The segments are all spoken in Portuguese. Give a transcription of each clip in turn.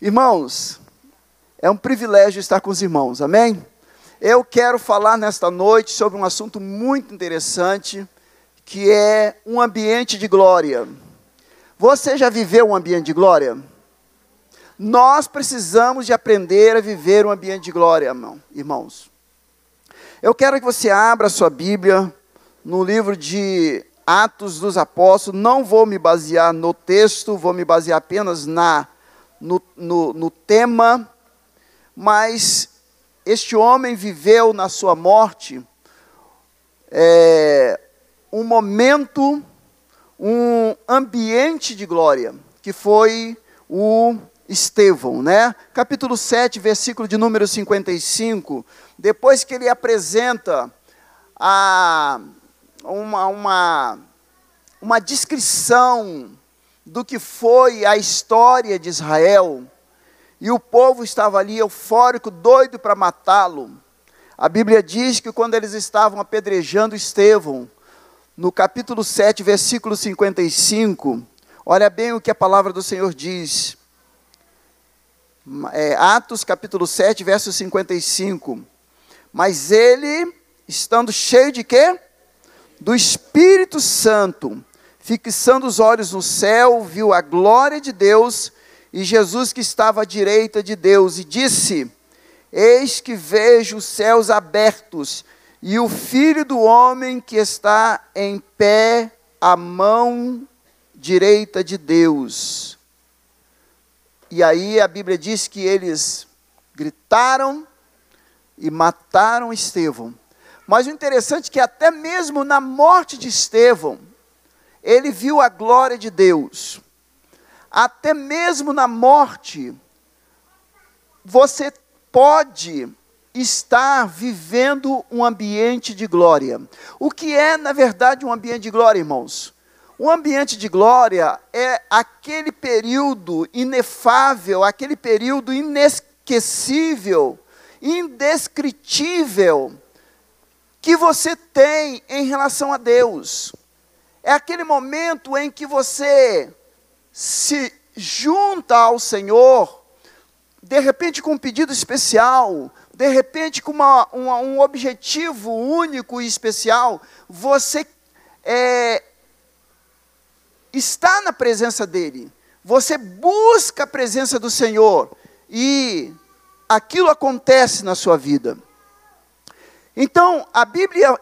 Irmãos, é um privilégio estar com os irmãos, amém? Eu quero falar nesta noite sobre um assunto muito interessante, que é um ambiente de glória. Você já viveu um ambiente de glória? Nós precisamos de aprender a viver um ambiente de glória, irmãos. Eu quero que você abra a sua Bíblia no livro de Atos dos Apóstolos. Não vou me basear no texto, vou me basear apenas na no, no, no tema, mas este homem viveu na sua morte é, um momento, um ambiente de glória, que foi o Estevão, né? Capítulo 7, versículo de número 55, depois que ele apresenta a, uma, uma, uma descrição do que foi a história de Israel, e o povo estava ali eufórico, doido para matá-lo. A Bíblia diz que quando eles estavam apedrejando Estevão, no capítulo 7, versículo 55, olha bem o que a palavra do Senhor diz. É, Atos capítulo 7, verso 55. Mas ele, estando cheio de quê? Do Espírito Santo, fixando os olhos no céu, viu a glória de Deus e Jesus que estava à direita de Deus, e disse: Eis que vejo os céus abertos e o filho do homem que está em pé à mão direita de Deus. E aí a Bíblia diz que eles gritaram e mataram Estevão. Mas o interessante é que até mesmo na morte de Estevão, ele viu a glória de Deus. Até mesmo na morte, você pode estar vivendo um ambiente de glória. O que é, na verdade, um ambiente de glória, irmãos? Um ambiente de glória é aquele período inefável, aquele período inesquecível, indescritível que você tem em relação a Deus. É aquele momento em que você se junta ao Senhor, de repente com um pedido especial, de repente com uma, uma, um objetivo único e especial, você é, está na presença dEle, você busca a presença do Senhor e aquilo acontece na sua vida. Então, a Bíblia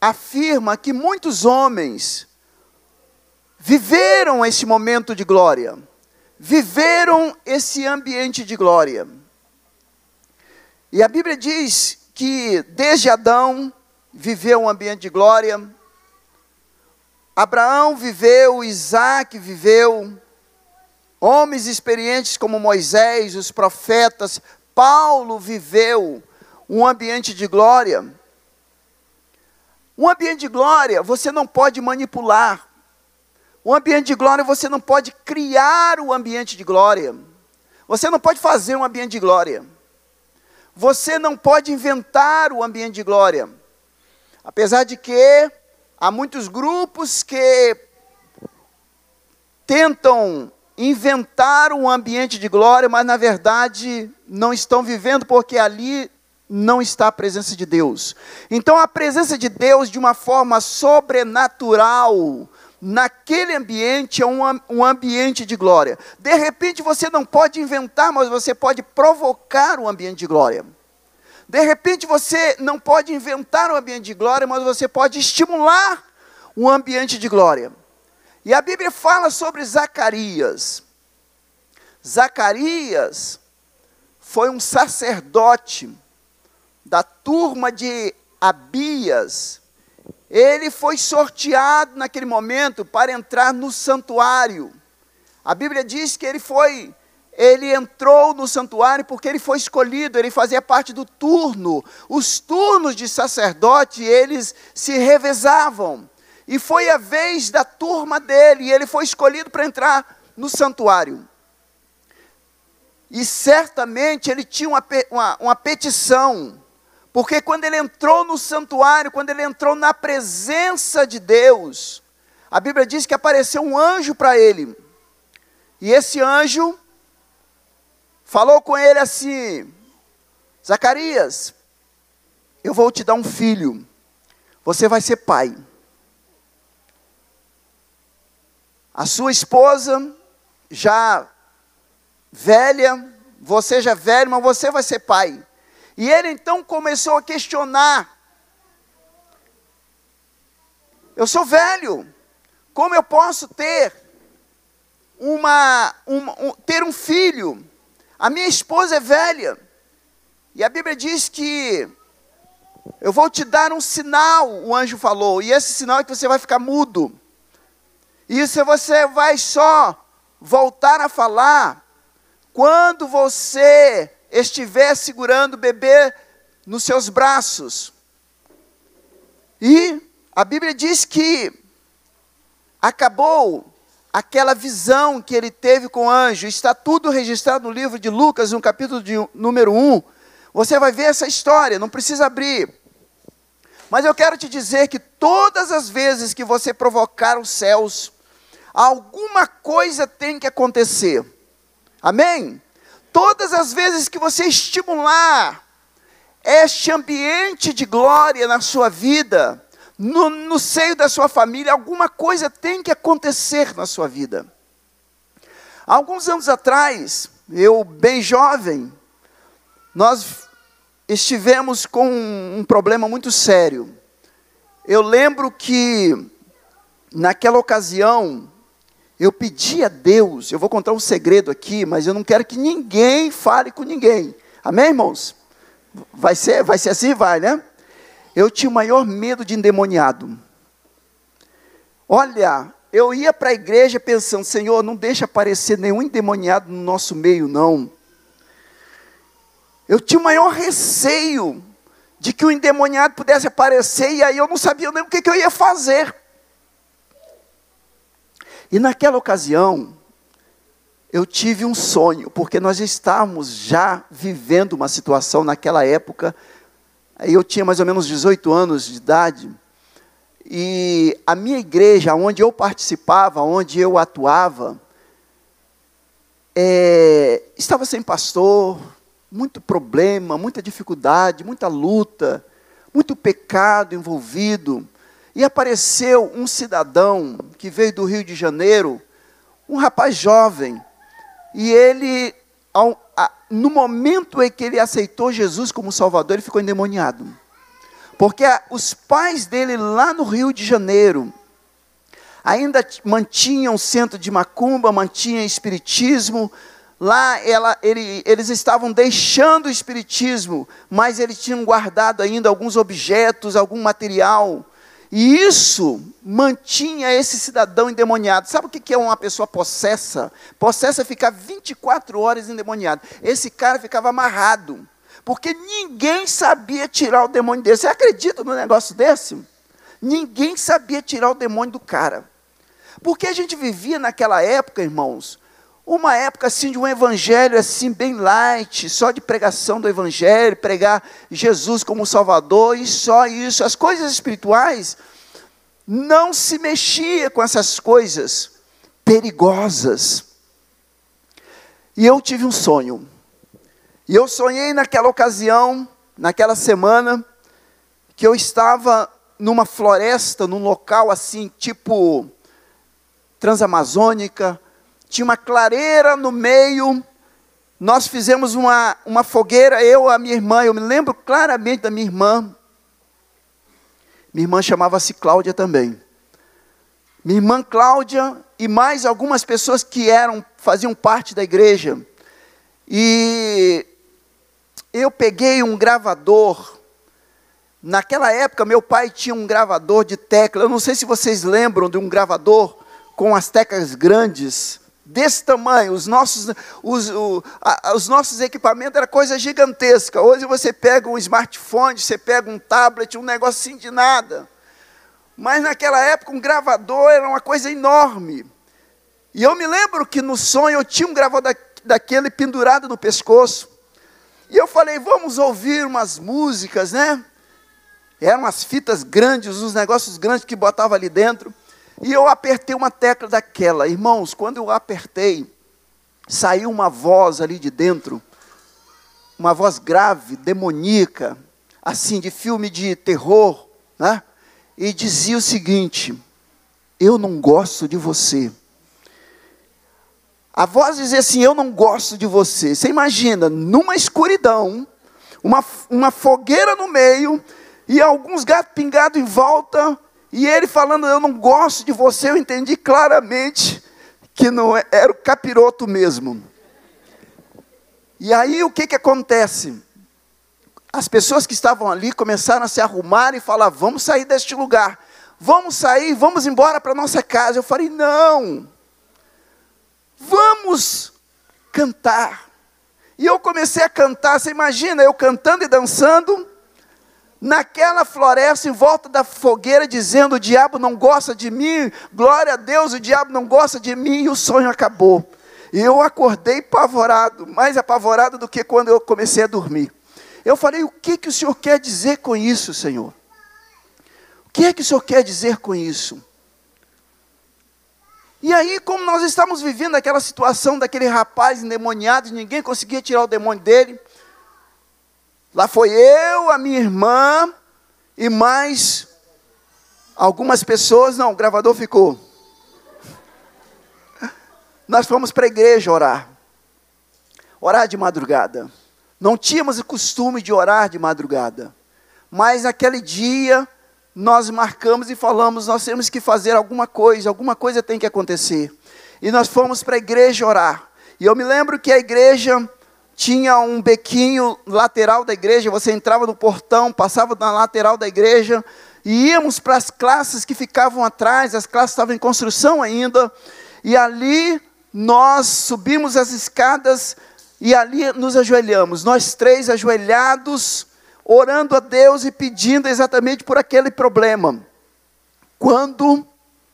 afirma que muitos homens viveram esse momento de glória, viveram esse ambiente de glória. E a Bíblia diz que desde Adão viveu um ambiente de glória, Abraão viveu, Isaac viveu, homens experientes como Moisés, os profetas, Paulo viveu um ambiente de glória. Um ambiente de glória você não pode manipular, o ambiente de glória você não pode criar o ambiente de glória. Você não pode fazer um ambiente de glória. Você não pode inventar o ambiente de glória. Apesar de que há muitos grupos que tentam inventar um ambiente de glória, mas na verdade não estão vivendo porque ali não está a presença de Deus. Então a presença de Deus de uma forma sobrenatural naquele ambiente é um, um ambiente de glória. De repente você não pode inventar, mas você pode provocar um ambiente de glória. De repente você não pode inventar um ambiente de glória, mas você pode estimular um ambiente de glória. E a Bíblia fala sobre Zacarias. Zacarias foi um sacerdote da turma de Abias, ele foi sorteado naquele momento para entrar no santuário. A Bíblia diz que ele foi, ele entrou no santuário porque ele foi escolhido, ele fazia parte do turno. Os turnos de sacerdote, eles se revezavam. E foi a vez da turma dele, e ele foi escolhido para entrar no santuário. E certamente ele tinha uma, uma, uma petição porque quando ele entrou no santuário, quando ele entrou na presença de Deus, a Bíblia diz que apareceu um anjo para ele. E esse anjo falou com ele assim: Zacarias, eu vou te dar um filho, você vai ser pai. A sua esposa, já velha, você já velho, mas você vai ser pai. E ele então começou a questionar: Eu sou velho, como eu posso ter uma, uma um, ter um filho? A minha esposa é velha. E a Bíblia diz que eu vou te dar um sinal, o anjo falou, e esse sinal é que você vai ficar mudo. Isso você vai só voltar a falar quando você estiver segurando o bebê nos seus braços. E a Bíblia diz que acabou aquela visão que ele teve com o anjo. Está tudo registrado no livro de Lucas, no capítulo de, número 1. Você vai ver essa história, não precisa abrir. Mas eu quero te dizer que todas as vezes que você provocar os céus, alguma coisa tem que acontecer. Amém? Todas as vezes que você estimular este ambiente de glória na sua vida, no, no seio da sua família, alguma coisa tem que acontecer na sua vida. alguns anos atrás, eu bem jovem, nós estivemos com um problema muito sério. Eu lembro que, naquela ocasião, eu pedi a Deus, eu vou contar um segredo aqui, mas eu não quero que ninguém fale com ninguém. Amém, irmãos? Vai ser, vai ser assim, vai, né? Eu tinha o maior medo de endemoniado. Olha, eu ia para a igreja pensando, Senhor, não deixa aparecer nenhum endemoniado no nosso meio, não. Eu tinha o maior receio de que o endemoniado pudesse aparecer, e aí eu não sabia nem o que, que eu ia fazer. E naquela ocasião, eu tive um sonho, porque nós estávamos já vivendo uma situação naquela época, eu tinha mais ou menos 18 anos de idade, e a minha igreja, onde eu participava, onde eu atuava, é, estava sem pastor, muito problema, muita dificuldade, muita luta, muito pecado envolvido. E apareceu um cidadão que veio do Rio de Janeiro, um rapaz jovem, e ele, ao, a, no momento em que ele aceitou Jesus como Salvador, ele ficou endemoniado. Porque a, os pais dele lá no Rio de Janeiro ainda mantinham centro de macumba, mantinham espiritismo, Lá ela, ele, eles estavam deixando o espiritismo, mas eles tinham guardado ainda alguns objetos, algum material. E isso mantinha esse cidadão endemoniado. Sabe o que é uma pessoa possessa? Possessa é ficar 24 horas endemoniado. Esse cara ficava amarrado, porque ninguém sabia tirar o demônio dele. Você acredita num negócio desse? Ninguém sabia tirar o demônio do cara. Porque a gente vivia naquela época, irmãos, uma época assim de um evangelho assim bem light, só de pregação do evangelho, pregar Jesus como Salvador e só isso. As coisas espirituais não se mexia com essas coisas perigosas. E eu tive um sonho. E eu sonhei naquela ocasião, naquela semana, que eu estava numa floresta, num local assim, tipo transamazônica, tinha uma clareira no meio. Nós fizemos uma, uma fogueira, eu, a minha irmã, eu me lembro claramente da minha irmã. Minha irmã chamava-se Cláudia também. Minha irmã Cláudia e mais algumas pessoas que eram faziam parte da igreja. E eu peguei um gravador. Naquela época, meu pai tinha um gravador de tecla. Eu não sei se vocês lembram de um gravador com as teclas grandes desse tamanho, os nossos, os, o, a, os nossos equipamentos era coisa gigantesca. Hoje você pega um smartphone, você pega um tablet, um negócio assim de nada. Mas naquela época um gravador era uma coisa enorme. E eu me lembro que no sonho eu tinha um gravador da, daquele pendurado no pescoço. E eu falei, vamos ouvir umas músicas, né? Eram umas fitas grandes, uns negócios grandes que botava ali dentro. E eu apertei uma tecla daquela. Irmãos, quando eu apertei, saiu uma voz ali de dentro, uma voz grave, demoníaca, assim, de filme de terror, né? E dizia o seguinte: Eu não gosto de você. A voz dizia assim: Eu não gosto de você. Você imagina, numa escuridão, uma, uma fogueira no meio, e alguns gatos pingados em volta, e ele falando: Eu não gosto de você. Eu entendi claramente que não é, era o capiroto mesmo. E aí o que, que acontece? As pessoas que estavam ali começaram a se arrumar e falar: vamos sair deste lugar, vamos sair, vamos embora para nossa casa. Eu falei: não, vamos cantar. E eu comecei a cantar. Você imagina eu cantando e dançando naquela floresta em volta da fogueira, dizendo: o diabo não gosta de mim, glória a Deus, o diabo não gosta de mim, e o sonho acabou. E eu acordei apavorado, mais apavorado do que quando eu comecei a dormir. Eu falei: o que, que o Senhor quer dizer com isso, Senhor? O que é que o Senhor quer dizer com isso? E aí, como nós estamos vivendo aquela situação daquele rapaz endemoniado, ninguém conseguia tirar o demônio dele. Lá foi eu, a minha irmã e mais algumas pessoas. Não, o gravador ficou. Nós fomos para a igreja orar. Orar de madrugada. Não tínhamos o costume de orar de madrugada. Mas naquele dia nós marcamos e falamos: nós temos que fazer alguma coisa, alguma coisa tem que acontecer. E nós fomos para a igreja orar. E eu me lembro que a igreja tinha um bequinho lateral da igreja, você entrava no portão, passava na lateral da igreja, e íamos para as classes que ficavam atrás, as classes estavam em construção ainda, e ali nós subimos as escadas e ali nos ajoelhamos, nós três ajoelhados, orando a Deus e pedindo exatamente por aquele problema. Quando,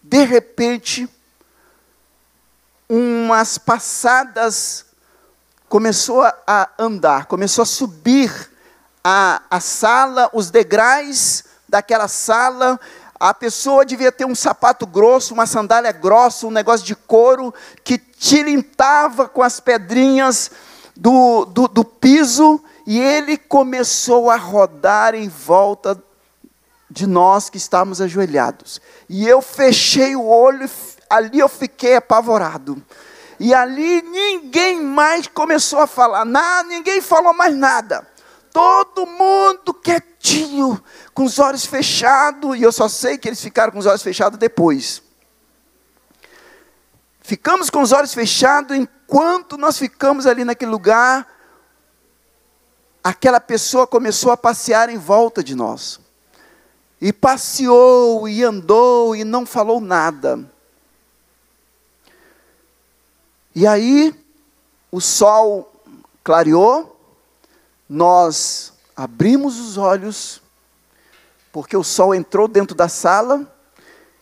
de repente, umas passadas começou a andar, começou a subir a, a sala, os degraus daquela sala, a pessoa devia ter um sapato grosso, uma sandália grossa, um negócio de couro que tilintava com as pedrinhas do, do, do piso, e ele começou a rodar em volta de nós que estávamos ajoelhados. E eu fechei o olho, ali eu fiquei apavorado. E ali ninguém mais começou a falar nada, ninguém falou mais nada. Todo mundo quietinho, com os olhos fechados, e eu só sei que eles ficaram com os olhos fechados depois. Ficamos com os olhos fechados enquanto nós ficamos ali naquele lugar. Aquela pessoa começou a passear em volta de nós. E passeou e andou e não falou nada. E aí, o sol clareou, nós abrimos os olhos, porque o sol entrou dentro da sala,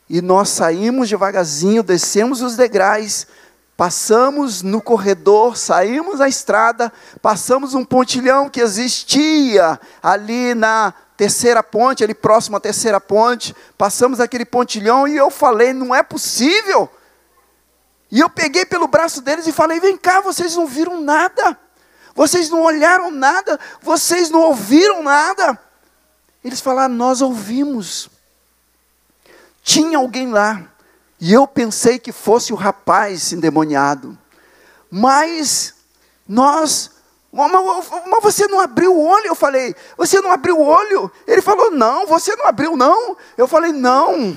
e nós saímos devagarzinho, descemos os degraus, passamos no corredor, saímos da estrada, passamos um pontilhão que existia ali na terceira ponte, ali próximo à terceira ponte, passamos aquele pontilhão e eu falei: não é possível. E eu peguei pelo braço deles e falei: vem cá, vocês não viram nada, vocês não olharam nada, vocês não ouviram nada. Eles falaram: nós ouvimos. Tinha alguém lá, e eu pensei que fosse o rapaz endemoniado, mas nós mas você não abriu o olho? Eu falei, você não abriu o olho? Ele falou, não, você não abriu, não. Eu falei, não.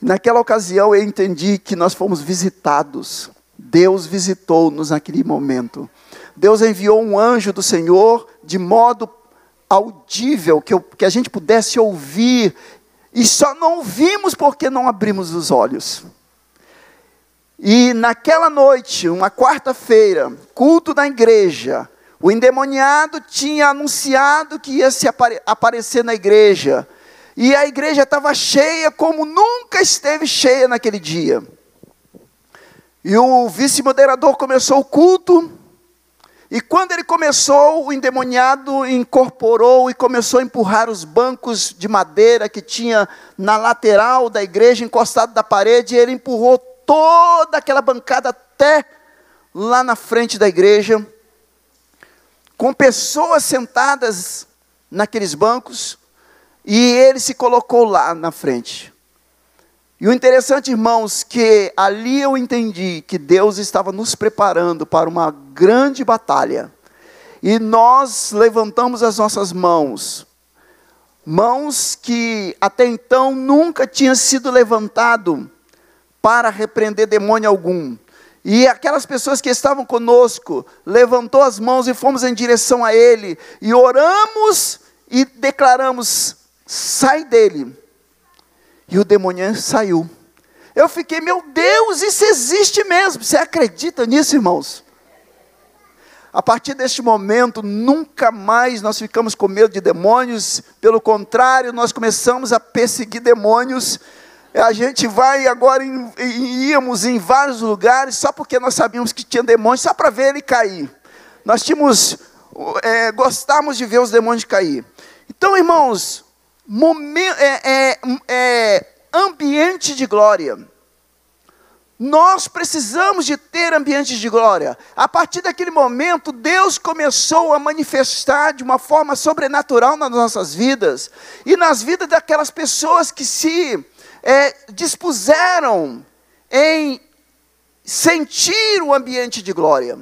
Naquela ocasião eu entendi que nós fomos visitados. Deus visitou-nos naquele momento. Deus enviou um anjo do Senhor de modo audível, que, eu, que a gente pudesse ouvir, e só não ouvimos porque não abrimos os olhos. E naquela noite, uma quarta-feira, culto da igreja, o endemoniado tinha anunciado que ia se apare aparecer na igreja. E a igreja estava cheia como nunca esteve cheia naquele dia. E o vice-moderador começou o culto. E quando ele começou, o endemoniado incorporou e começou a empurrar os bancos de madeira que tinha na lateral da igreja, encostado da parede, e ele empurrou toda aquela bancada até lá na frente da igreja, com pessoas sentadas naqueles bancos, e ele se colocou lá na frente. E o interessante, irmãos, que ali eu entendi que Deus estava nos preparando para uma grande batalha. E nós levantamos as nossas mãos, mãos que até então nunca tinham sido levantado para repreender demônio algum. E aquelas pessoas que estavam conosco levantou as mãos e fomos em direção a ele e oramos e declaramos: sai dele. E o demônio saiu. Eu fiquei, meu Deus, isso existe mesmo. Você acredita nisso, irmãos? A partir deste momento, nunca mais nós ficamos com medo de demônios, pelo contrário, nós começamos a perseguir demônios. A gente vai agora, em, íamos em vários lugares, só porque nós sabíamos que tinha demônios, só para ver ele cair. Nós tínhamos, é, gostávamos de ver os demônios cair. Então, irmãos, momento, é, é, é, ambiente de glória. Nós precisamos de ter ambientes de glória. A partir daquele momento, Deus começou a manifestar de uma forma sobrenatural nas nossas vidas e nas vidas daquelas pessoas que se é, dispuseram em sentir o ambiente de glória.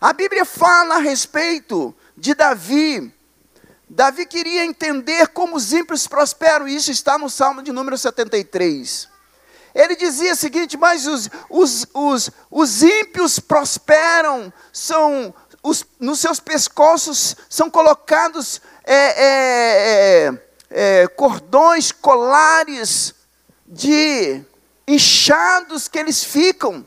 A Bíblia fala a respeito de Davi. Davi queria entender como os ímpios prosperam, e isso está no Salmo de número 73. Ele dizia o seguinte: mas os, os, os, os ímpios prosperam, são os, nos seus pescoços são colocados é, é, é, é, cordões, colares de inchados que eles ficam.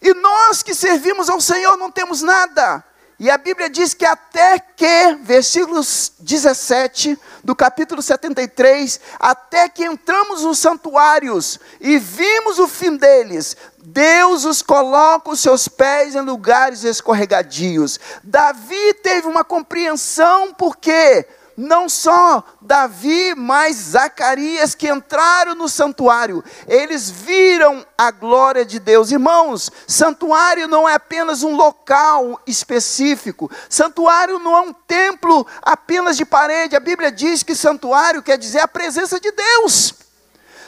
E nós que servimos ao Senhor não temos nada. E a Bíblia diz que até que, versículos 17 do capítulo 73, até que entramos nos santuários e vimos o fim deles, Deus os coloca os seus pés em lugares escorregadios. Davi teve uma compreensão porque não só Davi, mas Zacarias que entraram no santuário, eles viram a glória de Deus. Irmãos, santuário não é apenas um local específico, santuário não é um templo apenas de parede. A Bíblia diz que santuário quer dizer a presença de Deus.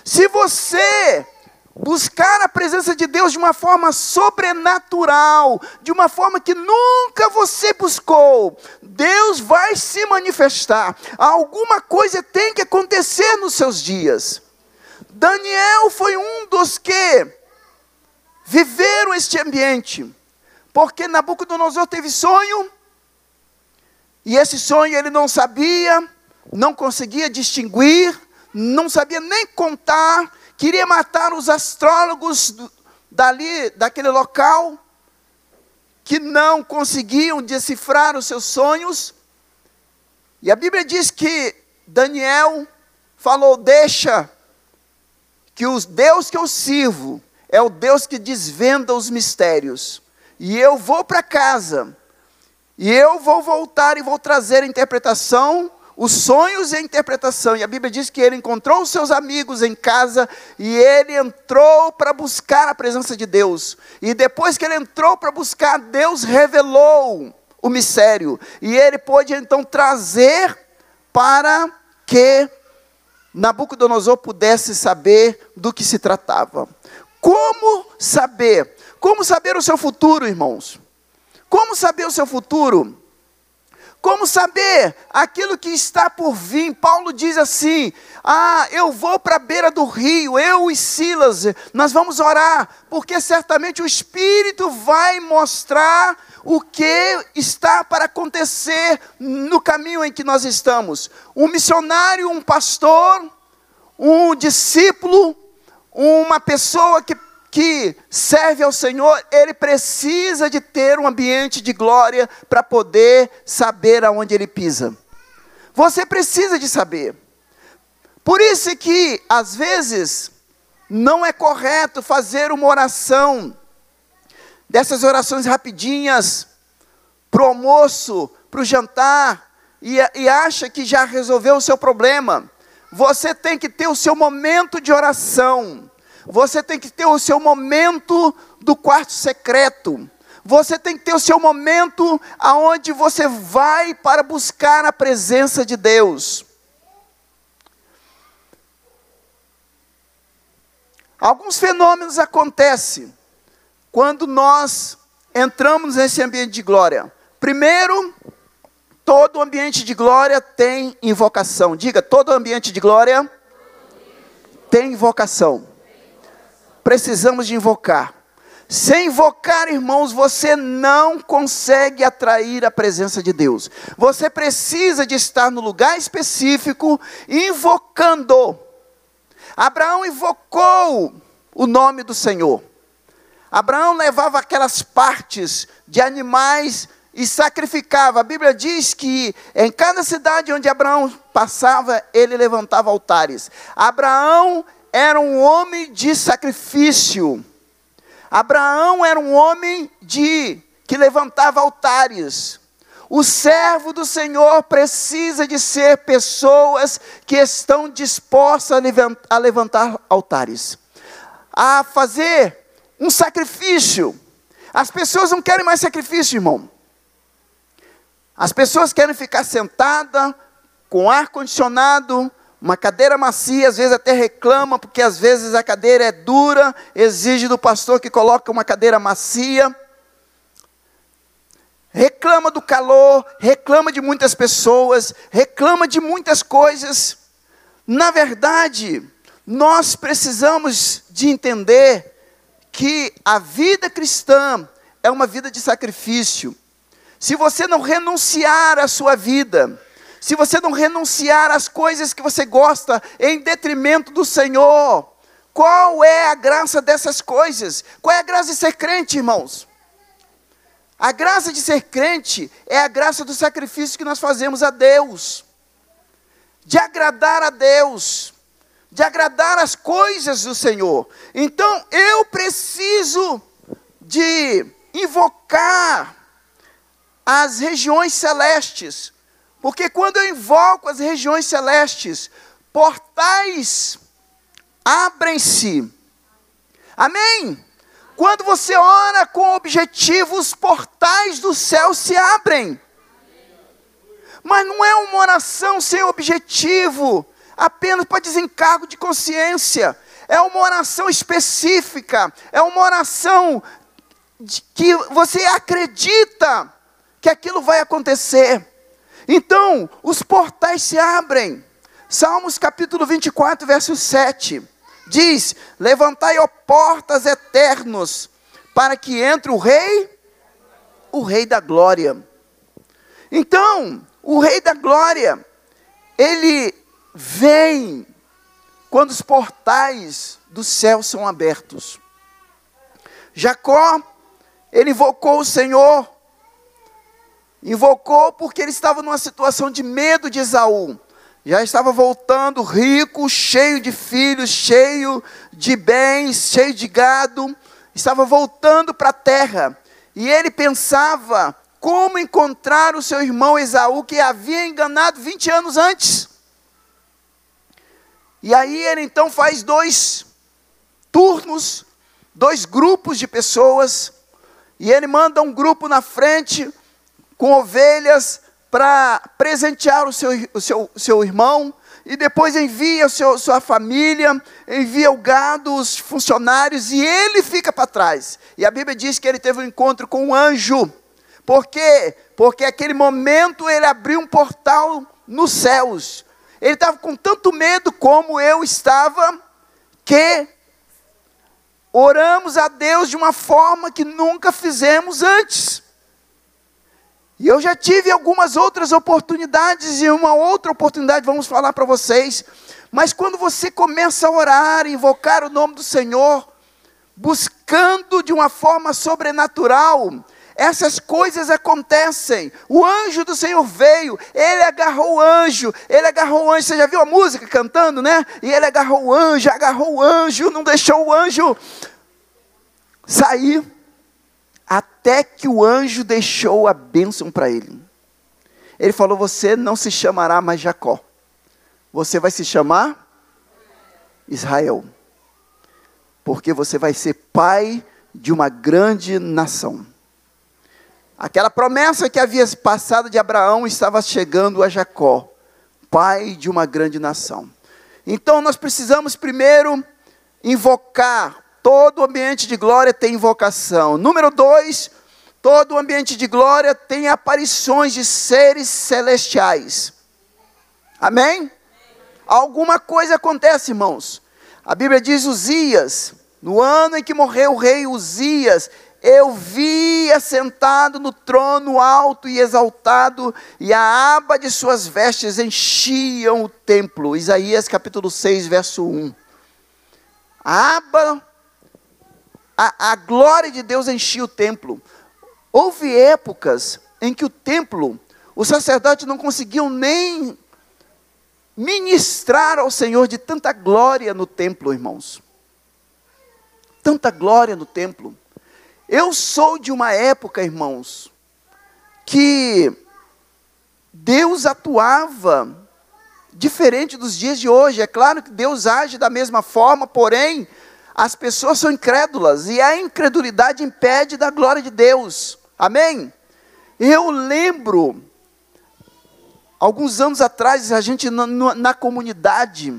Se você buscar a presença de Deus de uma forma sobrenatural, de uma forma que nunca você buscou, Deus vai se manifestar. Alguma coisa tem que acontecer nos seus dias. Daniel foi um dos que viveram este ambiente, porque Nabucodonosor teve sonho, e esse sonho ele não sabia, não conseguia distinguir, não sabia nem contar, queria matar os astrólogos dali, daquele local, que não conseguiam decifrar os seus sonhos. E a Bíblia diz que Daniel falou: Deixa, que o Deus que eu sirvo é o Deus que desvenda os mistérios. E eu vou para casa, e eu vou voltar e vou trazer a interpretação os sonhos e a interpretação. E a Bíblia diz que ele encontrou os seus amigos em casa e ele entrou para buscar a presença de Deus. E depois que ele entrou para buscar, Deus revelou o mistério. E ele pôde então trazer para que Nabucodonosor pudesse saber do que se tratava. Como saber? Como saber o seu futuro, irmãos? Como saber o seu futuro? Como saber aquilo que está por vir? Paulo diz assim: Ah, eu vou para a beira do rio, eu e Silas, nós vamos orar, porque certamente o Espírito vai mostrar o que está para acontecer no caminho em que nós estamos. Um missionário, um pastor, um discípulo, uma pessoa que que serve ao Senhor, ele precisa de ter um ambiente de glória para poder saber aonde ele pisa. Você precisa de saber. Por isso que, às vezes, não é correto fazer uma oração, dessas orações rapidinhas, para o almoço, para o jantar, e, e acha que já resolveu o seu problema. você tem que ter o seu momento de oração. Você tem que ter o seu momento do quarto secreto. Você tem que ter o seu momento aonde você vai para buscar a presença de Deus. Alguns fenômenos acontecem quando nós entramos nesse ambiente de glória. Primeiro, todo ambiente de glória tem invocação. Diga, todo ambiente de glória tem invocação. Precisamos de invocar. Sem invocar, irmãos, você não consegue atrair a presença de Deus. Você precisa de estar no lugar específico, invocando. Abraão invocou o nome do Senhor. Abraão levava aquelas partes de animais e sacrificava. A Bíblia diz que em cada cidade onde Abraão passava, ele levantava altares. Abraão era um homem de sacrifício. Abraão era um homem de que levantava altares. O servo do Senhor precisa de ser pessoas que estão dispostas a levantar altares, a fazer um sacrifício. As pessoas não querem mais sacrifício, irmão. As pessoas querem ficar sentada com ar condicionado, uma cadeira macia, às vezes até reclama, porque às vezes a cadeira é dura, exige do pastor que coloque uma cadeira macia reclama do calor, reclama de muitas pessoas, reclama de muitas coisas. Na verdade, nós precisamos de entender que a vida cristã é uma vida de sacrifício. Se você não renunciar à sua vida, se você não renunciar às coisas que você gosta em detrimento do Senhor, qual é a graça dessas coisas? Qual é a graça de ser crente, irmãos? A graça de ser crente é a graça do sacrifício que nós fazemos a Deus, de agradar a Deus, de agradar as coisas do Senhor. Então eu preciso de invocar as regiões celestes, porque quando eu invoco as regiões celestes, portais abrem-se. Amém? Quando você ora com objetivo, os portais do céu se abrem. Mas não é uma oração sem objetivo, apenas para desencargo de consciência. É uma oração específica, é uma oração que você acredita que aquilo vai acontecer. Então, os portais se abrem. Salmos capítulo 24, verso 7 diz: Levantai, ó portas eternos, para que entre o Rei, o Rei da Glória. Então, o Rei da Glória, ele vem quando os portais do céu são abertos. Jacó, ele invocou o Senhor, invocou porque ele estava numa situação de medo de Esaú já estava voltando rico, cheio de filhos, cheio de bens, cheio de gado, estava voltando para a terra. E ele pensava como encontrar o seu irmão Esaú, que havia enganado 20 anos antes. E aí ele então faz dois turnos, dois grupos de pessoas, e ele manda um grupo na frente com ovelhas para presentear o seu, o seu, seu irmão, e depois envia sua família, envia o gado, os funcionários, e ele fica para trás. E a Bíblia diz que ele teve um encontro com um anjo. Por quê? Porque aquele momento ele abriu um portal nos céus. Ele estava com tanto medo como eu estava, que oramos a Deus de uma forma que nunca fizemos antes. E eu já tive algumas outras oportunidades, e uma outra oportunidade vamos falar para vocês. Mas quando você começa a orar, invocar o nome do Senhor, buscando de uma forma sobrenatural, essas coisas acontecem. O anjo do Senhor veio, ele agarrou o anjo, ele agarrou o anjo. Você já viu a música cantando, né? E ele agarrou o anjo, agarrou o anjo, não deixou o anjo sair até que o anjo deixou a bênção para ele. Ele falou: Você não se chamará mais Jacó, você vai se chamar Israel. Porque você vai ser pai de uma grande nação. Aquela promessa que havia passado de Abraão estava chegando a Jacó, pai de uma grande nação. Então nós precisamos primeiro invocar, todo ambiente de glória tem invocação. Número dois, todo ambiente de glória tem aparições de seres celestiais. Amém? Alguma coisa acontece, irmãos. A Bíblia diz Uzias, no ano em que morreu o rei Uzias, eu vi assentado no trono alto e exaltado, e a aba de suas vestes enchiam o templo. Isaías capítulo 6, verso 1. A aba, a, a glória de Deus enchia o templo. Houve épocas em que o templo, os sacerdotes não conseguiam nem ministrar ao Senhor de tanta glória no templo, irmãos. Tanta glória no templo. Eu sou de uma época, irmãos, que Deus atuava diferente dos dias de hoje. É claro que Deus age da mesma forma, porém, as pessoas são incrédulas e a incredulidade impede da glória de Deus. Amém? Eu lembro Alguns anos atrás, a gente na, na comunidade,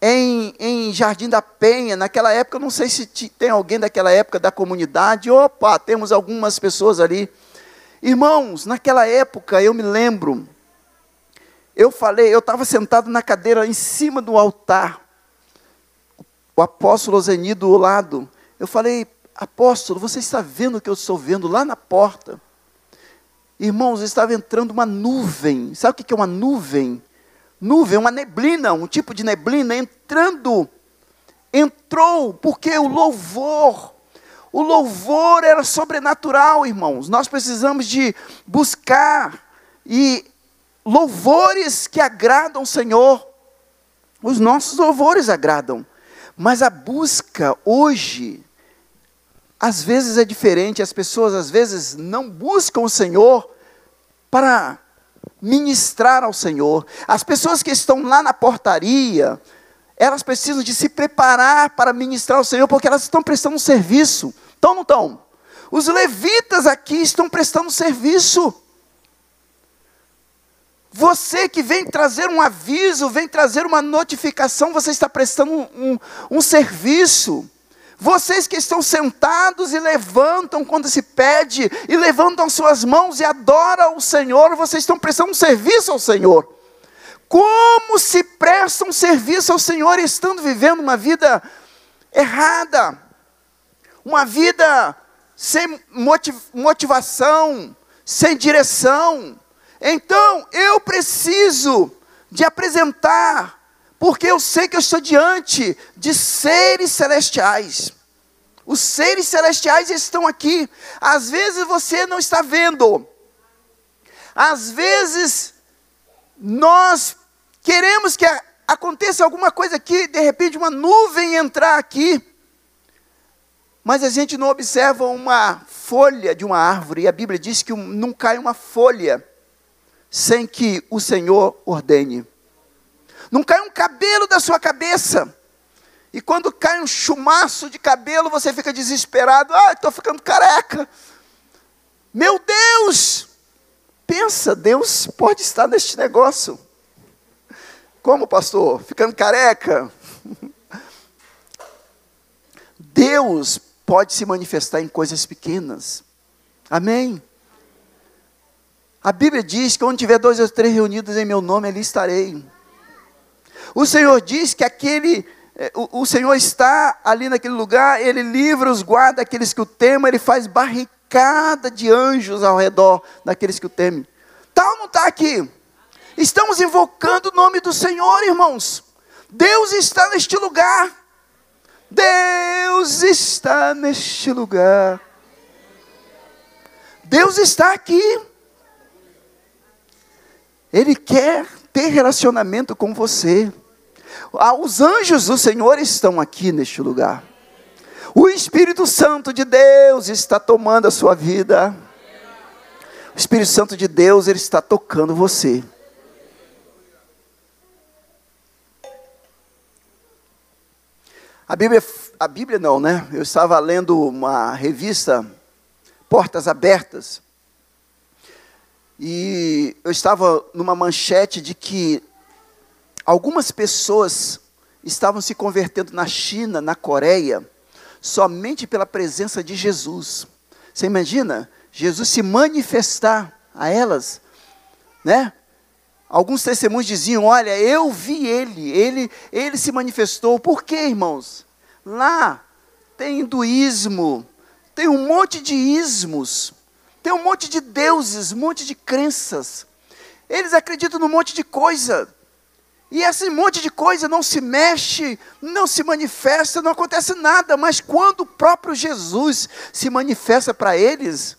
em, em, Jardim da Penha, naquela época, não sei se tem alguém daquela época da comunidade, opa, temos algumas pessoas ali. Irmãos, naquela época, eu me lembro, eu falei, eu estava sentado na cadeira em cima do altar, o apóstolo Zeni do lado, eu falei, apóstolo, você está vendo o que eu estou vendo lá na porta? Irmãos, estava entrando uma nuvem. Sabe o que é uma nuvem? Nuvem, uma neblina, um tipo de neblina entrando. Entrou, porque o louvor, o louvor era sobrenatural, irmãos. Nós precisamos de buscar e louvores que agradam o Senhor. Os nossos louvores agradam. Mas a busca hoje às vezes é diferente, as pessoas às vezes não buscam o Senhor para ministrar ao Senhor. As pessoas que estão lá na portaria, elas precisam de se preparar para ministrar ao Senhor, porque elas estão prestando um serviço. Estão ou não estão? Os levitas aqui estão prestando serviço. Você que vem trazer um aviso, vem trazer uma notificação, você está prestando um, um, um serviço. Vocês que estão sentados e levantam quando se pede, e levantam suas mãos e adoram o Senhor, vocês estão prestando um serviço ao Senhor. Como se prestam um serviço ao Senhor estando vivendo uma vida errada, uma vida sem motivação, sem direção? Então, eu preciso de apresentar porque eu sei que eu estou diante de seres celestiais. Os seres celestiais estão aqui. Às vezes você não está vendo. Às vezes nós queremos que aconteça alguma coisa aqui, de repente uma nuvem entrar aqui. Mas a gente não observa uma folha de uma árvore, e a Bíblia diz que não cai uma folha sem que o Senhor ordene. Não cai um cabelo da sua cabeça. E quando cai um chumaço de cabelo, você fica desesperado. Ah, estou ficando careca. Meu Deus! Pensa, Deus pode estar neste negócio. Como, pastor? Ficando careca? Deus pode se manifestar em coisas pequenas. Amém? A Bíblia diz que onde tiver dois ou três reunidos em meu nome, ali estarei. O Senhor diz que aquele, é, o, o Senhor está ali naquele lugar, Ele livra os guarda aqueles que o temem, Ele faz barricada de anjos ao redor daqueles que o temem. Tal não está aqui. Estamos invocando o nome do Senhor, irmãos. Deus está neste lugar. Deus está neste lugar. Deus está aqui. Ele quer ter relacionamento com você. Ah, os anjos do Senhor estão aqui neste lugar. O Espírito Santo de Deus está tomando a sua vida. O Espírito Santo de Deus, ele está tocando você. A Bíblia, a Bíblia não, né? Eu estava lendo uma revista, Portas Abertas, e eu estava numa manchete de que algumas pessoas estavam se convertendo na China, na Coreia, somente pela presença de Jesus. Você imagina? Jesus se manifestar a elas, né? Alguns testemunhos diziam: Olha, eu vi ele, ele, ele se manifestou. Por quê, irmãos? Lá tem hinduísmo, tem um monte de ismos, tem um monte de deuses, um monte de crenças. Eles acreditam num monte de coisa. E esse monte de coisa não se mexe, não se manifesta, não acontece nada, mas quando o próprio Jesus se manifesta para eles,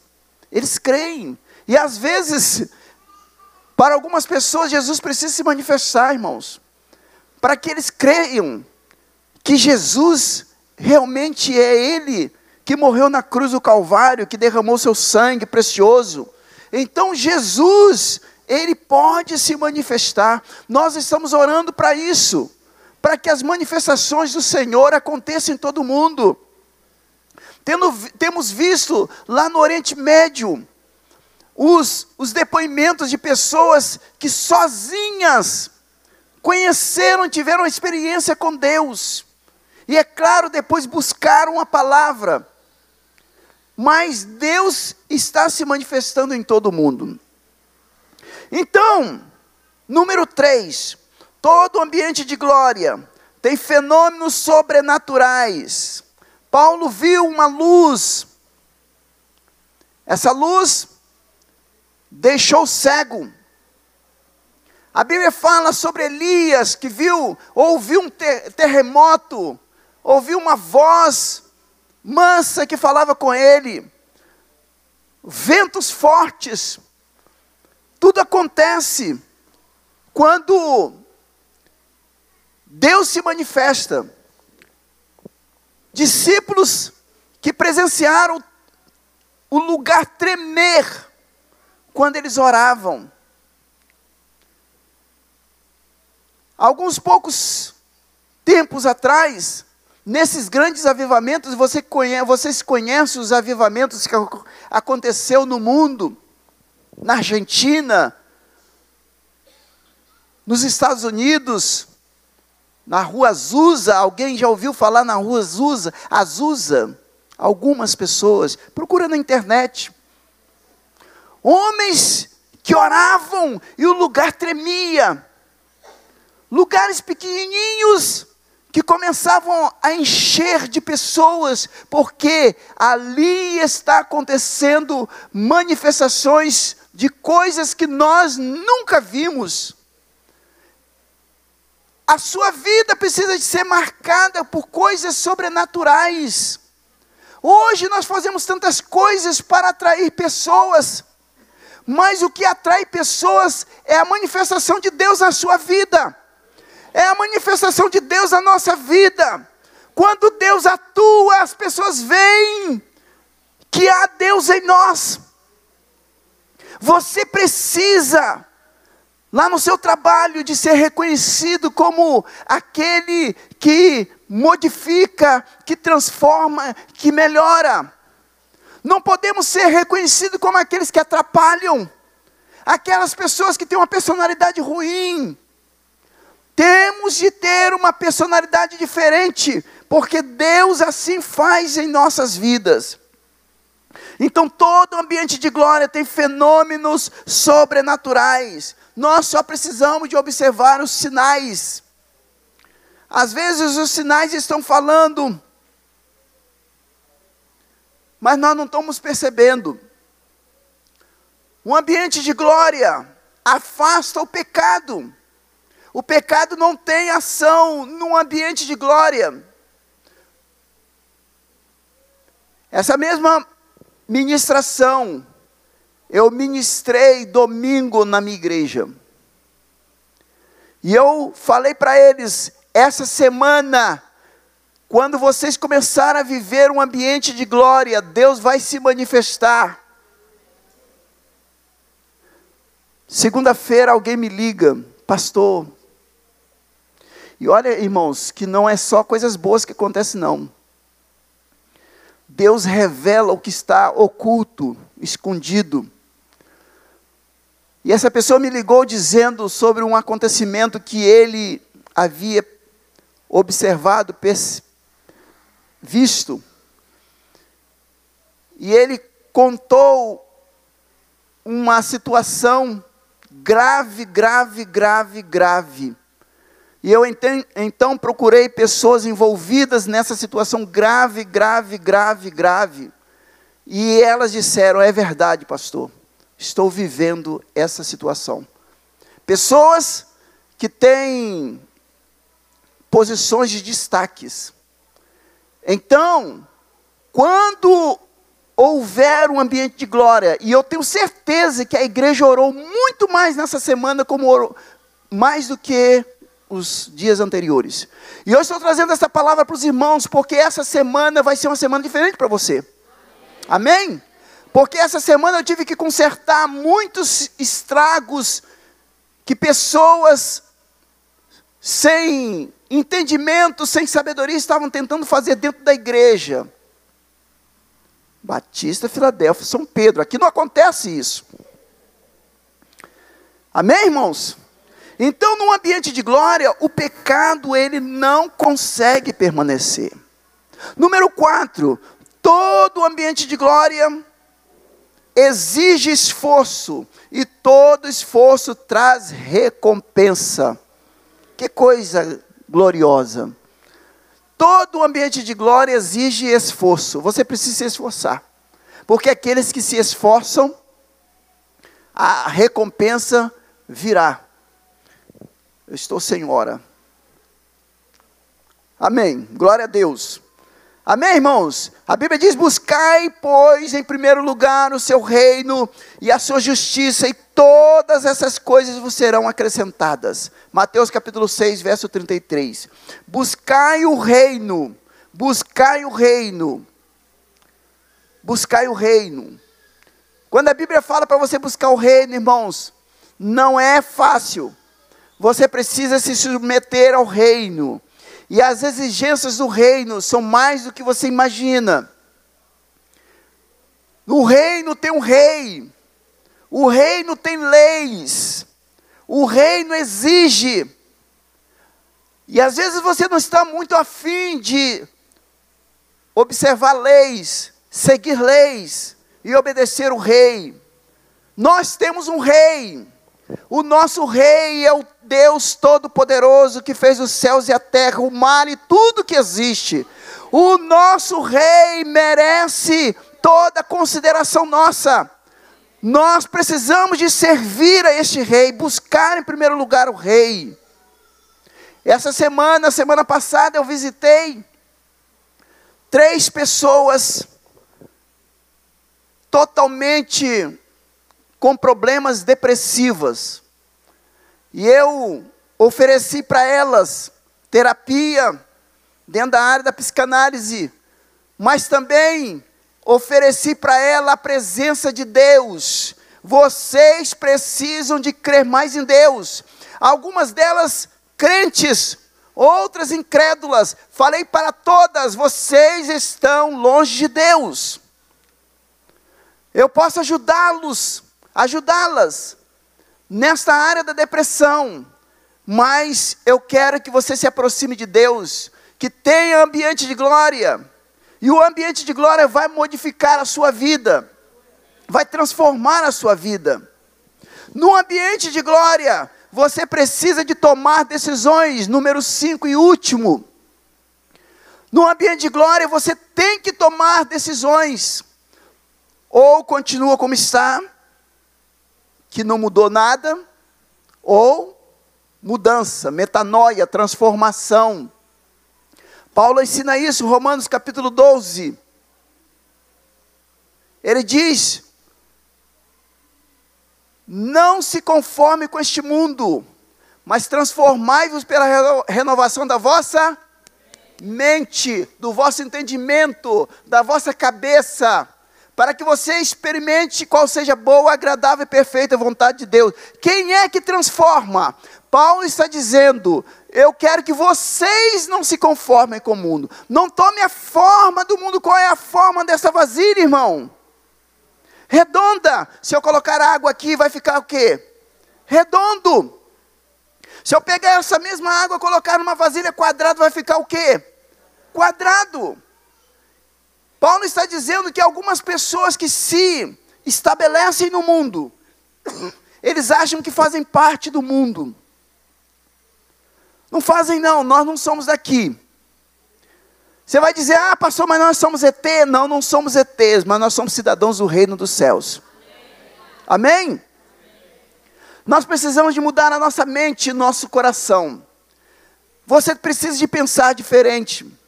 eles creem. E às vezes, para algumas pessoas, Jesus precisa se manifestar, irmãos, para que eles creiam que Jesus realmente é Ele que morreu na cruz do Calvário, que derramou seu sangue precioso. Então, Jesus ele pode se manifestar. Nós estamos orando para isso, para que as manifestações do Senhor aconteçam em todo mundo. Tendo, temos visto lá no Oriente Médio os, os depoimentos de pessoas que sozinhas conheceram, tiveram experiência com Deus. E é claro, depois buscaram a palavra. Mas Deus está se manifestando em todo mundo. Então, número 3, todo ambiente de glória tem fenômenos sobrenaturais. Paulo viu uma luz, essa luz deixou cego. A Bíblia fala sobre Elias que viu, ouviu um terremoto, ouviu uma voz mansa que falava com ele, ventos fortes. Tudo acontece quando Deus se manifesta. Discípulos que presenciaram o lugar tremer quando eles oravam. Alguns poucos tempos atrás, nesses grandes avivamentos, você conhece, vocês conhecem os avivamentos que aconteceu no mundo na Argentina, nos Estados Unidos, na rua Azusa, alguém já ouviu falar na rua Azusa? Azusa, algumas pessoas, procura na internet. Homens que oravam e o lugar tremia. Lugares pequenininhos que começavam a encher de pessoas, porque ali está acontecendo manifestações de coisas que nós nunca vimos. A sua vida precisa de ser marcada por coisas sobrenaturais. Hoje nós fazemos tantas coisas para atrair pessoas, mas o que atrai pessoas é a manifestação de Deus na sua vida, é a manifestação de Deus na nossa vida. Quando Deus atua, as pessoas veem que há Deus em nós. Você precisa, lá no seu trabalho, de ser reconhecido como aquele que modifica, que transforma, que melhora. Não podemos ser reconhecidos como aqueles que atrapalham, aquelas pessoas que têm uma personalidade ruim. Temos de ter uma personalidade diferente, porque Deus assim faz em nossas vidas. Então, todo ambiente de glória tem fenômenos sobrenaturais. Nós só precisamos de observar os sinais. Às vezes os sinais estão falando, mas nós não estamos percebendo. Um ambiente de glória afasta o pecado. O pecado não tem ação num ambiente de glória. Essa mesma Ministração. Eu ministrei domingo na minha igreja. E eu falei para eles: essa semana, quando vocês começarem a viver um ambiente de glória, Deus vai se manifestar. Segunda-feira alguém me liga, pastor. E olha, irmãos, que não é só coisas boas que acontecem, não. Deus revela o que está oculto, escondido. E essa pessoa me ligou dizendo sobre um acontecimento que ele havia observado, visto. E ele contou uma situação grave, grave, grave, grave. E eu então procurei pessoas envolvidas nessa situação grave, grave, grave, grave. E elas disseram: é verdade, pastor, estou vivendo essa situação. Pessoas que têm posições de destaques. Então, quando houver um ambiente de glória, e eu tenho certeza que a igreja orou muito mais nessa semana, como orou, mais do que os dias anteriores. E eu estou trazendo essa palavra para os irmãos, porque essa semana vai ser uma semana diferente para você. Amém? Porque essa semana eu tive que consertar muitos estragos que pessoas sem entendimento, sem sabedoria estavam tentando fazer dentro da igreja. Batista, Filadélfia, São Pedro. Aqui não acontece isso. Amém, irmãos? Então, num ambiente de glória, o pecado ele não consegue permanecer. Número 4, todo ambiente de glória exige esforço e todo esforço traz recompensa. Que coisa gloriosa. Todo ambiente de glória exige esforço. Você precisa se esforçar. Porque aqueles que se esforçam, a recompensa virá. Eu estou sem hora. Amém. Glória a Deus. Amém, irmãos? A Bíblia diz: Buscai, pois, em primeiro lugar o seu reino e a sua justiça, e todas essas coisas vos serão acrescentadas. Mateus capítulo 6, verso 33. Buscai o reino, buscai o reino, buscai o reino. Quando a Bíblia fala para você buscar o reino, irmãos, não é fácil você precisa se submeter ao reino. E as exigências do reino são mais do que você imagina. No reino tem um rei. O reino tem leis. O reino exige. E às vezes você não está muito afim de observar leis, seguir leis e obedecer o rei. Nós temos um rei. O nosso rei é o Deus Todo-Poderoso que fez os céus e a terra, o mar e tudo que existe. O nosso rei merece toda consideração nossa. Nós precisamos de servir a este rei, buscar em primeiro lugar o rei. Essa semana, semana passada, eu visitei três pessoas totalmente com problemas depressivas. E eu ofereci para elas terapia dentro da área da psicanálise, mas também ofereci para ela a presença de Deus. Vocês precisam de crer mais em Deus. Algumas delas crentes, outras incrédulas. Falei para todas: vocês estão longe de Deus. Eu posso ajudá-los ajudá-las nesta área da depressão. Mas eu quero que você se aproxime de Deus, que tenha ambiente de glória. E o ambiente de glória vai modificar a sua vida, vai transformar a sua vida. No ambiente de glória, você precisa de tomar decisões, número 5 e último. No ambiente de glória, você tem que tomar decisões. Ou continua como está, que não mudou nada, ou mudança, metanoia, transformação. Paulo ensina isso, Romanos capítulo 12. Ele diz: Não se conforme com este mundo, mas transformai-vos pela renovação da vossa mente, do vosso entendimento, da vossa cabeça para que você experimente qual seja boa, agradável e perfeita vontade de Deus. Quem é que transforma? Paulo está dizendo: eu quero que vocês não se conformem com o mundo. Não tome a forma do mundo. Qual é a forma dessa vasilha, irmão? Redonda. Se eu colocar água aqui, vai ficar o quê? Redondo. Se eu pegar essa mesma água e colocar numa vasilha quadrada, vai ficar o quê? Quadrado. Paulo está dizendo que algumas pessoas que se estabelecem no mundo, eles acham que fazem parte do mundo. Não fazem, não, nós não somos daqui. Você vai dizer, ah, pastor, mas nós somos ET. Não, não somos ETs, mas nós somos cidadãos do reino dos céus. Amém? Amém? Nós precisamos de mudar a nossa mente e nosso coração. Você precisa de pensar diferente.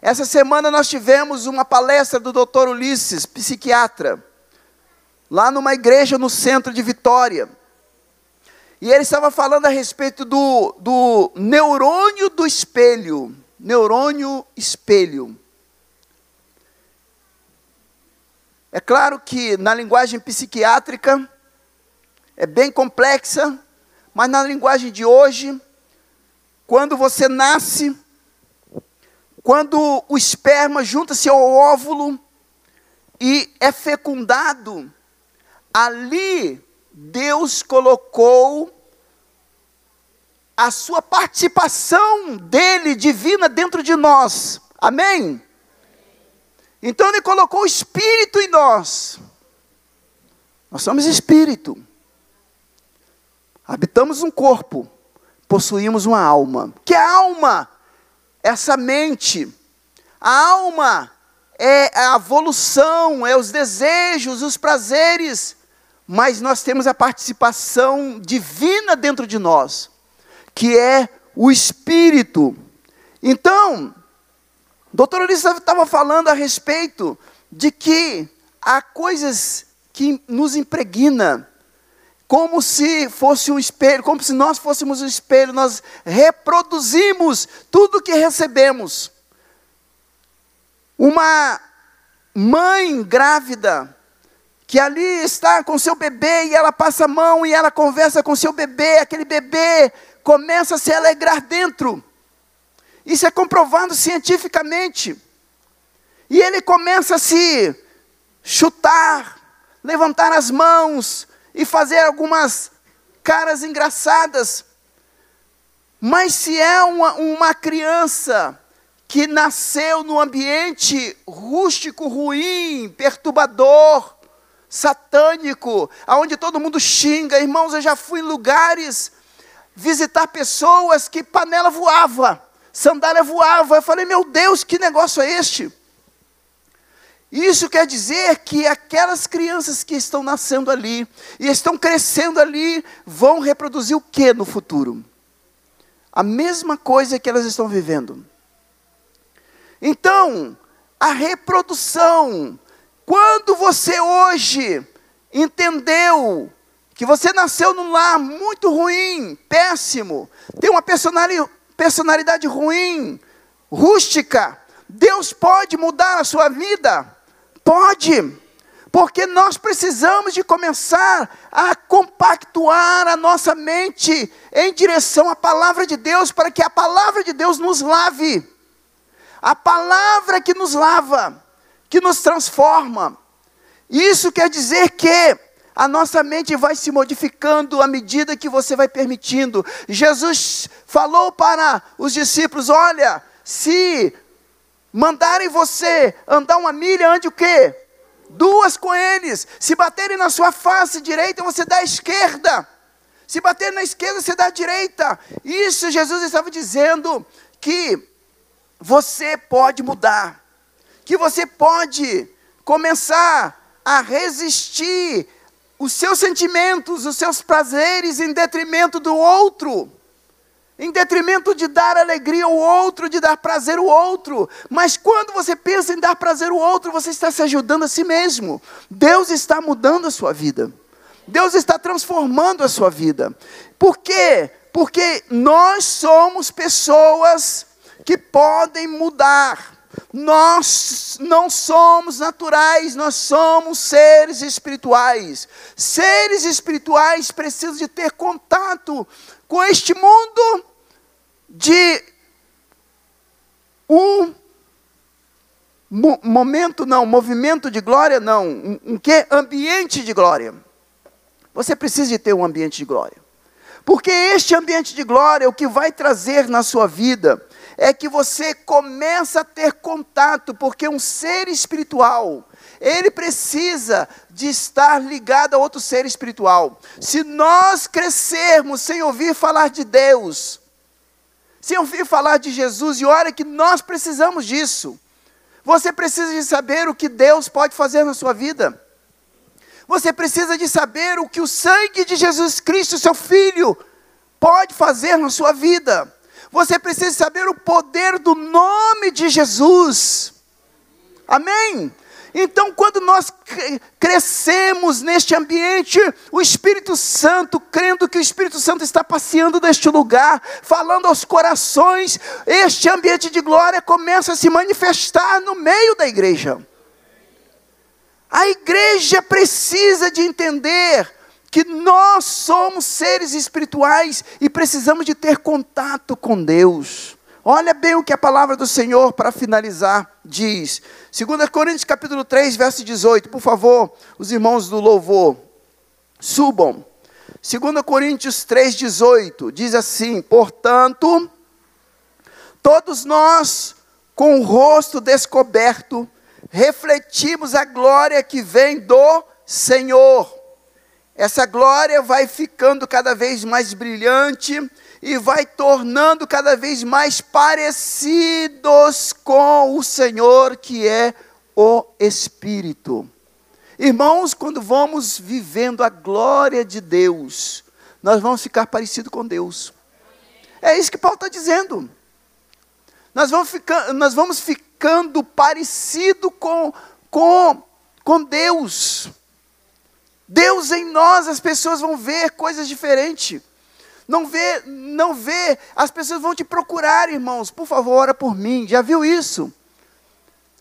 Essa semana nós tivemos uma palestra do Dr. Ulisses, psiquiatra, lá numa igreja no centro de Vitória. E ele estava falando a respeito do, do neurônio do espelho. Neurônio espelho. É claro que na linguagem psiquiátrica é bem complexa, mas na linguagem de hoje, quando você nasce, quando o esperma junta-se ao óvulo e é fecundado, ali Deus colocou a sua participação dele divina dentro de nós. Amém? Então ele colocou o espírito em nós. Nós somos espírito. Habitamos um corpo, possuímos uma alma. Que é alma? Essa mente. A alma é a evolução, é os desejos, os prazeres mas nós temos a participação divina dentro de nós, que é o Espírito. Então, doutor Ulisses estava falando a respeito de que há coisas que nos impregna, como se fosse um espelho, como se nós fôssemos um espelho, nós reproduzimos tudo que recebemos. Uma mãe grávida, que ali está com seu bebê e ela passa a mão e ela conversa com seu bebê, aquele bebê começa a se alegrar dentro. Isso é comprovado cientificamente. E ele começa a se chutar, levantar as mãos e fazer algumas caras engraçadas. Mas se é uma, uma criança que nasceu num ambiente rústico, ruim, perturbador, satânico, aonde todo mundo xinga. Irmãos, eu já fui em lugares visitar pessoas que panela voava, sandália voava. Eu falei, meu Deus, que negócio é este? Isso quer dizer que aquelas crianças que estão nascendo ali e estão crescendo ali vão reproduzir o que no futuro? A mesma coisa que elas estão vivendo. Então, a reprodução quando você hoje entendeu que você nasceu num lar muito ruim, péssimo, tem uma personalidade ruim, rústica, Deus pode mudar a sua vida? Pode. Porque nós precisamos de começar a compactuar a nossa mente em direção à palavra de Deus, para que a palavra de Deus nos lave. A palavra que nos lava que nos transforma. Isso quer dizer que a nossa mente vai se modificando à medida que você vai permitindo. Jesus falou para os discípulos: olha, se mandarem você andar uma milha, ande o quê? Duas com eles. Se baterem na sua face direita, você dá a esquerda. Se bater na esquerda, você dá a direita. Isso Jesus estava dizendo que você pode mudar que você pode começar a resistir os seus sentimentos, os seus prazeres em detrimento do outro, em detrimento de dar alegria ao outro, de dar prazer ao outro. Mas quando você pensa em dar prazer ao outro, você está se ajudando a si mesmo. Deus está mudando a sua vida. Deus está transformando a sua vida. Por quê? Porque nós somos pessoas que podem mudar Nós não somos naturais, nós somos seres espirituais. Seres espirituais precisam de ter contato com este mundo de um mo momento não, movimento de glória não, um, um que ambiente de glória. Você precisa de ter um ambiente de glória. Porque este ambiente de glória, o que vai trazer na sua vida, é que você começa a ter contato, porque um ser espiritual, ele precisa de estar ligado a outro ser espiritual. Se nós crescermos sem ouvir falar de Deus, sem ouvir falar de Jesus, e olha que nós precisamos disso. Você precisa de saber o que Deus pode fazer na sua vida. Você precisa de saber o que o sangue de Jesus Cristo, seu Filho, pode fazer na sua vida. Você precisa saber o poder do nome de Jesus. Amém? Então, quando nós crescemos neste ambiente, o Espírito Santo, crendo que o Espírito Santo está passeando neste lugar, falando aos corações, este ambiente de glória começa a se manifestar no meio da igreja. A igreja precisa de entender que nós somos seres espirituais e precisamos de ter contato com Deus. Olha bem o que a palavra do Senhor, para finalizar, diz. 2 Coríntios capítulo 3, verso 18. Por favor, os irmãos do louvor, subam. 2 Coríntios 3, 18. Diz assim: Portanto, todos nós, com o rosto descoberto, refletimos a glória que vem do Senhor. Essa glória vai ficando cada vez mais brilhante e vai tornando cada vez mais parecidos com o Senhor, que é o Espírito. Irmãos, quando vamos vivendo a glória de Deus, nós vamos ficar parecidos com Deus. É isso que Paulo está dizendo. Nós vamos, nós vamos ficando parecido com, com, com Deus. Deus em nós, as pessoas vão ver coisas diferentes. Não vê, não vê, as pessoas vão te procurar, irmãos. Por favor, ora por mim. Já viu isso?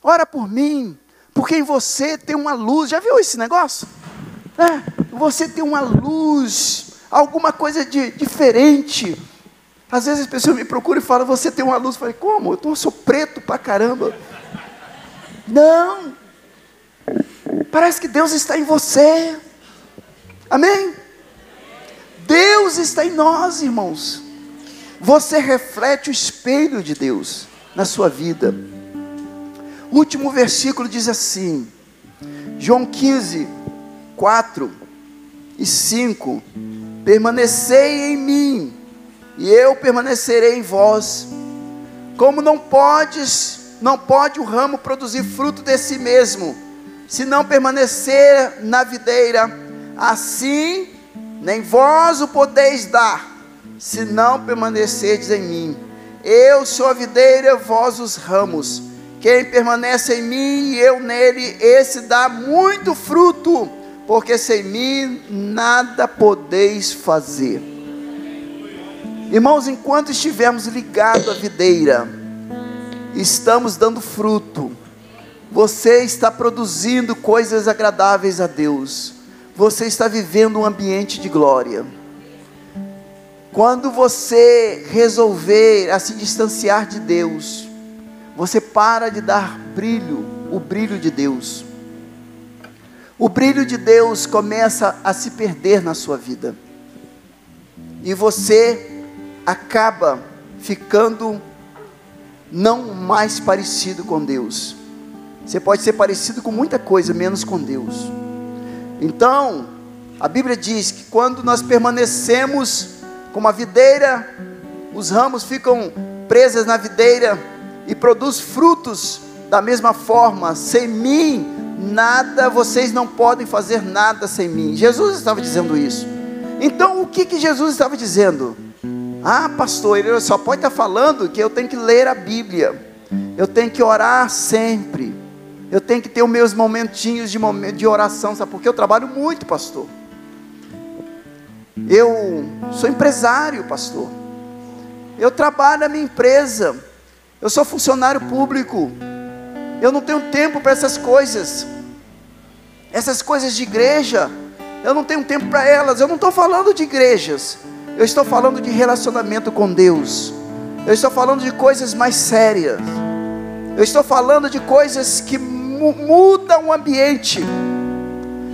Ora por mim, porque em você tem uma luz. Já viu esse negócio? É, você tem uma luz, alguma coisa de diferente. Às vezes as pessoas me procuram e falam: Você tem uma luz. Eu falei: Como? Eu, tô, eu sou preto pra caramba. Não. Parece que Deus está em você. Amém? Deus está em nós, irmãos. Você reflete o espelho de Deus na sua vida. O último versículo diz assim, João 15, 4 e 5: Permanecei em mim, e eu permanecerei em vós. Como não podes, não pode o ramo produzir fruto de si mesmo, se não permanecer na videira, assim nem vós o podeis dar, se não permanecerdes em mim. Eu sou a videira, vós os ramos. Quem permanece em mim e eu nele, esse dá muito fruto, porque sem mim nada podeis fazer. Irmãos, enquanto estivermos ligados à videira, estamos dando fruto, você está produzindo coisas agradáveis a Deus você está vivendo um ambiente de glória. Quando você resolver a se distanciar de Deus, você para de dar brilho, o brilho de Deus. O brilho de Deus começa a se perder na sua vida. E você acaba ficando não mais parecido com Deus. Você pode ser parecido com muita coisa, menos com Deus. Então, a Bíblia diz que quando nós permanecemos como a videira, os ramos ficam presas na videira e produz frutos da mesma forma. Sem mim, nada, vocês não podem fazer nada sem mim. Jesus estava dizendo isso. Então, o que, que Jesus estava dizendo? Ah, pastor, ele só pode estar falando que eu tenho que ler a Bíblia, eu tenho que orar sempre. Eu tenho que ter os meus momentinhos de, de oração, sabe? Porque eu trabalho muito, pastor. Eu sou empresário, pastor. Eu trabalho na minha empresa. Eu sou funcionário público. Eu não tenho tempo para essas coisas. Essas coisas de igreja, eu não tenho tempo para elas. Eu não estou falando de igrejas. Eu estou falando de relacionamento com Deus. Eu estou falando de coisas mais sérias. Eu estou falando de coisas que mu mudam o ambiente.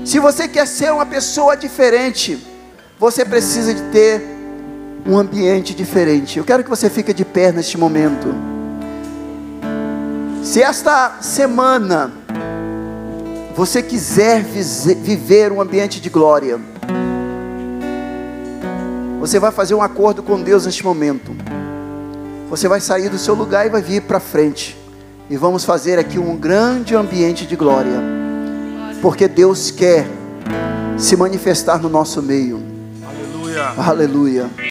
Se você quer ser uma pessoa diferente, você precisa de ter um ambiente diferente. Eu quero que você fique de pé neste momento. Se esta semana você quiser viver um ambiente de glória, você vai fazer um acordo com Deus neste momento. Você vai sair do seu lugar e vai vir para frente. E vamos fazer aqui um grande ambiente de glória. Porque Deus quer se manifestar no nosso meio. Aleluia. Aleluia.